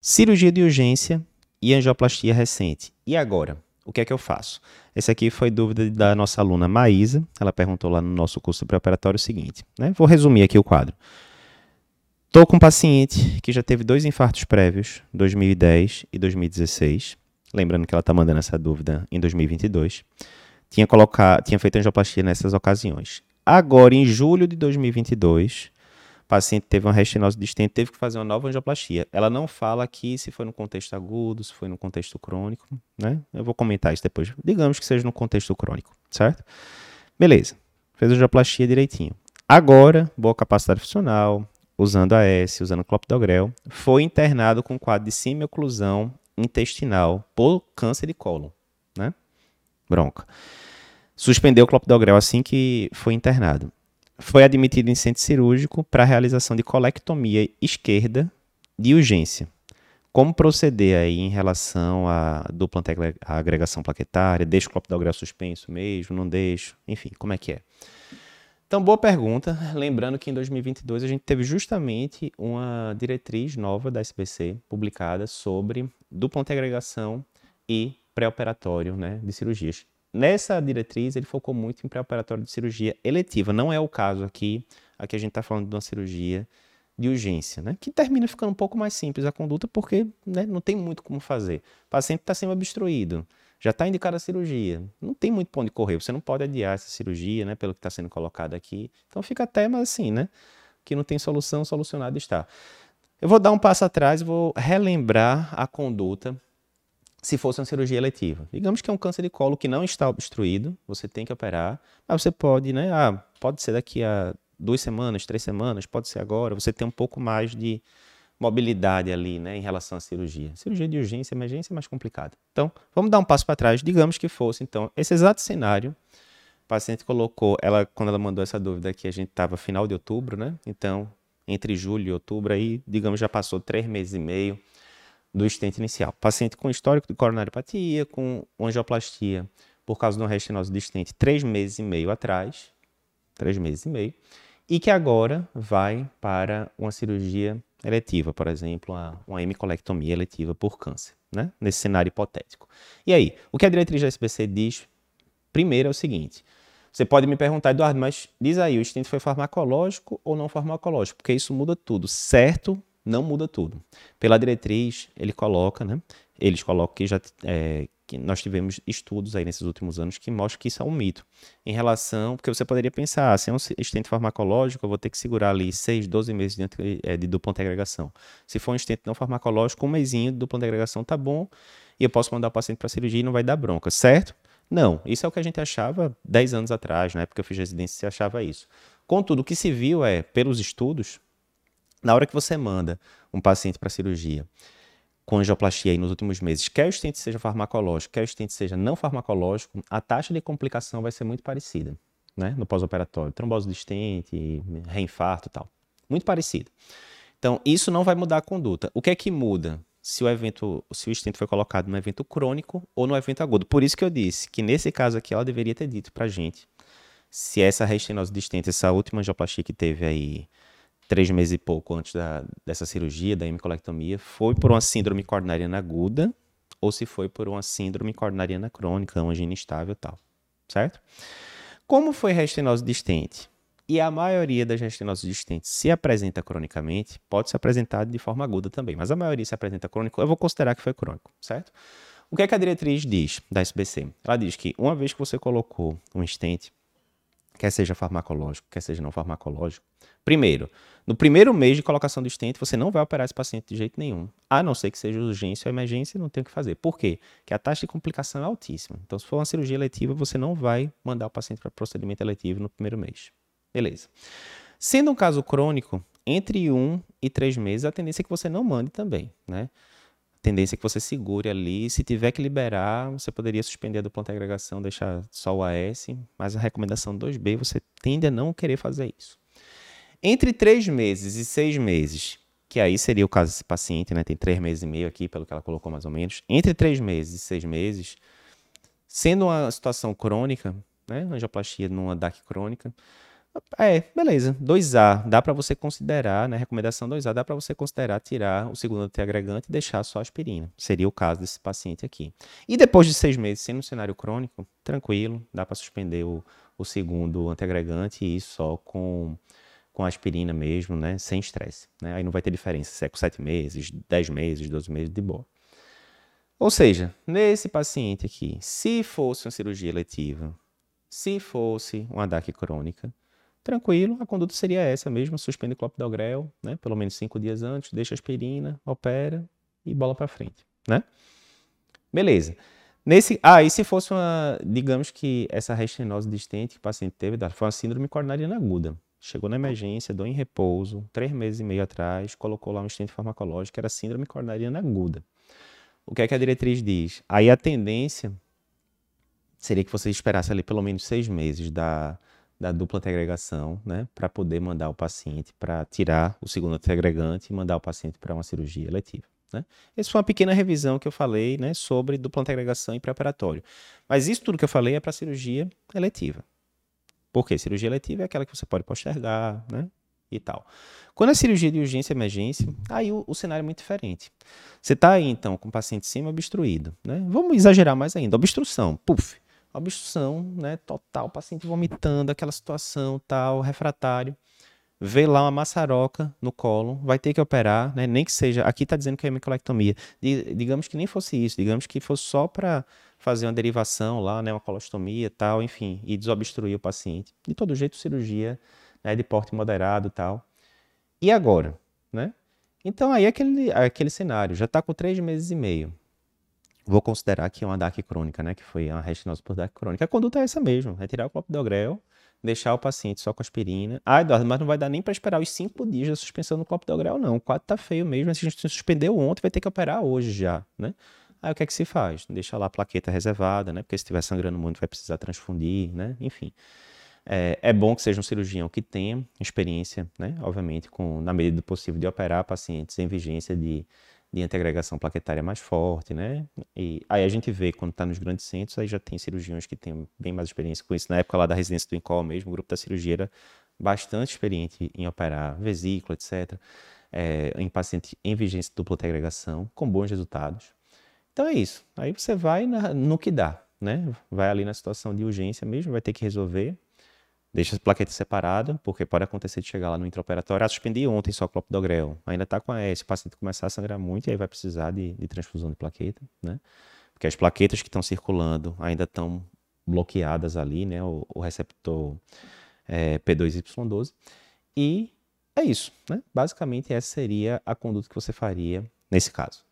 Cirurgia de urgência e angioplastia recente. E agora? O que é que eu faço? Esse aqui foi dúvida da nossa aluna Maísa. Ela perguntou lá no nosso curso pré-operatório o seguinte. Né? Vou resumir aqui o quadro. Estou com um paciente que já teve dois infartos prévios, 2010 e 2016. Lembrando que ela está mandando essa dúvida em 2022. Tinha, tinha feito angioplastia nessas ocasiões. Agora, em julho de 2022, o paciente teve uma restenose distente, teve que fazer uma nova angioplastia. Ela não fala aqui se foi no contexto agudo, se foi no contexto crônico, né? Eu vou comentar isso depois. Digamos que seja no contexto crônico, certo? Beleza. Fez a angioplastia direitinho. Agora, boa capacidade funcional, usando AS, usando clopidogrel, foi internado com quadro de semioclusão intestinal por câncer de cólon, né? Bronca. Suspendeu o clopidogrel assim que foi internado foi admitido em centro cirúrgico para realização de colectomia esquerda de urgência. Como proceder aí em relação à dupla agregação plaquetária? Deixo o clopidogrel suspenso mesmo? Não deixo? Enfim, como é que é? Então, boa pergunta. Lembrando que em 2022 a gente teve justamente uma diretriz nova da SBC publicada sobre dupla agregação e pré-operatório né, de cirurgias. Nessa diretriz, ele focou muito em pré-operatório de cirurgia eletiva. Não é o caso aqui. Aqui a gente está falando de uma cirurgia de urgência, né? Que termina ficando um pouco mais simples a conduta porque né, não tem muito como fazer. O paciente está sendo obstruído, já está indicada a cirurgia, não tem muito para onde correr. Você não pode adiar essa cirurgia, né? Pelo que está sendo colocado aqui. Então fica até, mas assim, né? Que não tem solução, solucionado está. Eu vou dar um passo atrás, vou relembrar a conduta se fosse uma cirurgia eletiva. Digamos que é um câncer de colo que não está obstruído, você tem que operar, mas você pode, né? Ah, pode ser daqui a duas semanas, três semanas, pode ser agora, você tem um pouco mais de mobilidade ali, né, em relação à cirurgia. Cirurgia de urgência, emergência é mais complicada. Então, vamos dar um passo para trás. Digamos que fosse, então, esse exato cenário. O paciente colocou, ela, quando ela mandou essa dúvida aqui, a gente estava final de outubro, né? Então, entre julho e outubro, aí, digamos, já passou três meses e meio do estente inicial. Paciente com histórico de coronariopatia, com angioplastia por causa de uma restenose de estente três meses e meio atrás, três meses e meio, e que agora vai para uma cirurgia eletiva, por exemplo, uma, uma hemicolectomia eletiva por câncer, né? nesse cenário hipotético. E aí, o que a diretriz da SBC diz, primeiro é o seguinte, você pode me perguntar, Eduardo, mas diz aí, o estente foi farmacológico ou não farmacológico? Porque isso muda tudo, certo não muda tudo. Pela diretriz, ele coloca, né? Eles colocam que já é, que nós tivemos estudos aí nesses últimos anos que mostram que isso é um mito. Em relação, porque você poderia pensar, se é um estente farmacológico, eu vou ter que segurar ali 6, 12 meses de, é, de dupla agregação. Se for um estente não farmacológico, um mesinho de dupla agregação tá bom, e eu posso mandar o paciente para cirurgia e não vai dar bronca, certo? Não, isso é o que a gente achava 10 anos atrás, na época que eu fiz residência, se achava isso. Contudo, o que se viu é, pelos estudos, na hora que você manda um paciente para cirurgia com angioplastia aí nos últimos meses, quer o estente seja farmacológico, quer o estente seja não farmacológico, a taxa de complicação vai ser muito parecida, né? No pós-operatório, trombose de estente, reinfarto e tal. Muito parecida. Então, isso não vai mudar a conduta. O que é que muda? Se o evento, se o estente foi colocado no evento crônico ou no evento agudo. Por isso que eu disse que nesse caso aqui ela deveria ter dito pra gente se essa restenose de estente, essa última angioplastia que teve aí três meses e pouco antes da, dessa cirurgia, da hemicolectomia, foi por uma síndrome coronariana aguda ou se foi por uma síndrome coronariana crônica, uma angina instável e tal, certo? Como foi restenose distente? E a maioria das restenoses distentes se apresenta cronicamente, pode se apresentar de forma aguda também, mas a maioria se apresenta crônico, eu vou considerar que foi crônico, certo? O que é que a diretriz diz da SBC? Ela diz que uma vez que você colocou um estente, quer seja farmacológico, quer seja não farmacológico, primeiro, no primeiro mês de colocação do estente, você não vai operar esse paciente de jeito nenhum. A não ser que seja urgência ou emergência, não tem o que fazer. Por quê? Porque a taxa de complicação é altíssima. Então, se for uma cirurgia eletiva, você não vai mandar o paciente para procedimento eletivo no primeiro mês. Beleza. Sendo um caso crônico, entre um e três meses, a tendência é que você não mande também, né? Tendência é que você segure ali. Se tiver que liberar, você poderia suspender a dupla agregação, deixar só o AS, mas a recomendação 2B, você tende a não querer fazer isso. Entre três meses e seis meses, que aí seria o caso desse paciente, né? Tem três meses e meio aqui, pelo que ela colocou mais ou menos. Entre três meses e seis meses, sendo uma situação crônica, né? Angioplastia numa DAC crônica, É, beleza. 2A, dá para você considerar, né? Recomendação 2A, dá para você considerar tirar o segundo antiagregante e deixar só a aspirina. Seria o caso desse paciente aqui. E depois de seis meses, sendo um cenário crônico, tranquilo, dá para suspender o, o segundo antiagregante e ir só com, com aspirina mesmo, né? Sem estresse. Né? Aí não vai ter diferença se é com 7 meses, 10 meses, 12 meses, de boa. Ou seja, nesse paciente aqui, se fosse uma cirurgia letiva, se fosse uma DAC crônica, tranquilo, a conduta seria essa mesmo, suspende o clopidogrel, né, pelo menos cinco dias antes, deixa aspirina, opera e bola para frente, né? Beleza. Nesse, ah, e se fosse uma, digamos que essa restenose distente que o paciente teve, foi uma síndrome coronariana aguda. Chegou na emergência, dor em repouso, três meses e meio atrás, colocou lá um estente farmacológico, era síndrome coronariana aguda. O que é que a diretriz diz? Aí a tendência seria que você esperasse ali pelo menos seis meses da, da dupla segregação, né, para poder mandar o paciente para tirar o segundo segregante e mandar o paciente para uma cirurgia letiva. Né? Essa foi uma pequena revisão que eu falei né, sobre dupla segregação e preparatório. Mas isso tudo que eu falei é para cirurgia eletiva. Por quê? Cirurgia eletiva é aquela que você pode postergar, né? e tal. Quando é cirurgia de urgência e emergência, aí o, o cenário é muito diferente. Você está aí, então, com o paciente cima obstruído. Né? Vamos exagerar mais ainda. Obstrução, puf. Obstrução, né, total, paciente vomitando, aquela situação, tal, refratário. Vê lá uma maçaroca no colo, vai ter que operar, né? nem que seja, aqui está dizendo que é hemicolectomia. Digamos que nem fosse isso, digamos que fosse só para fazer uma derivação lá, né, uma colostomia tal, enfim, e desobstruir o paciente. De todo jeito, cirurgia né, de porte moderado tal. E agora? Né? Então aí aquele, aquele cenário, já está com três meses e meio. Vou considerar que é uma DAC crônica, né, que foi uma retinose por DAC crônica. A conduta é essa mesmo, retirar o clopidogrel, deixar o paciente só com aspirina. Ah, Eduardo, mas não vai dar nem para esperar os cinco dias da suspensão do clopidogrel, não. O quadro tá feio mesmo, a gente suspendeu ontem, vai ter que operar hoje já, né? Aí o que é que se faz? Deixa lá a plaqueta reservada, né? Porque se estiver sangrando muito vai precisar transfundir, né? Enfim. É, é, bom que seja um cirurgião que tenha experiência, né, obviamente, com, na medida do possível, de operar pacientes em vigência de, de antiagregação plaquetária mais forte, né? E aí a gente vê quando está nos grandes centros, aí já tem cirurgiões que têm bem mais experiência com isso. Na época lá da residência do INCOL mesmo, o grupo da cirurgia era bastante experiente em operar vesícula, etc., é, em paciente em vigência dupla antiagregação, com bons resultados. Então é isso. Aí você vai na, no que dá, né? Vai ali na situação de urgência mesmo, vai ter que resolver, Deixa a plaqueta separada, porque pode acontecer de chegar lá no intraoperatório. Ah, suspendi ontem só clopidogrel. Ainda está com a S. O paciente começar a sangrar muito e aí vai precisar de, de transfusão de plaqueta, né? Porque as plaquetas que estão circulando ainda estão bloqueadas ali, né? O, o receptor é, P2Y12. E é isso, né? Basicamente, essa seria a conduta que você faria nesse caso.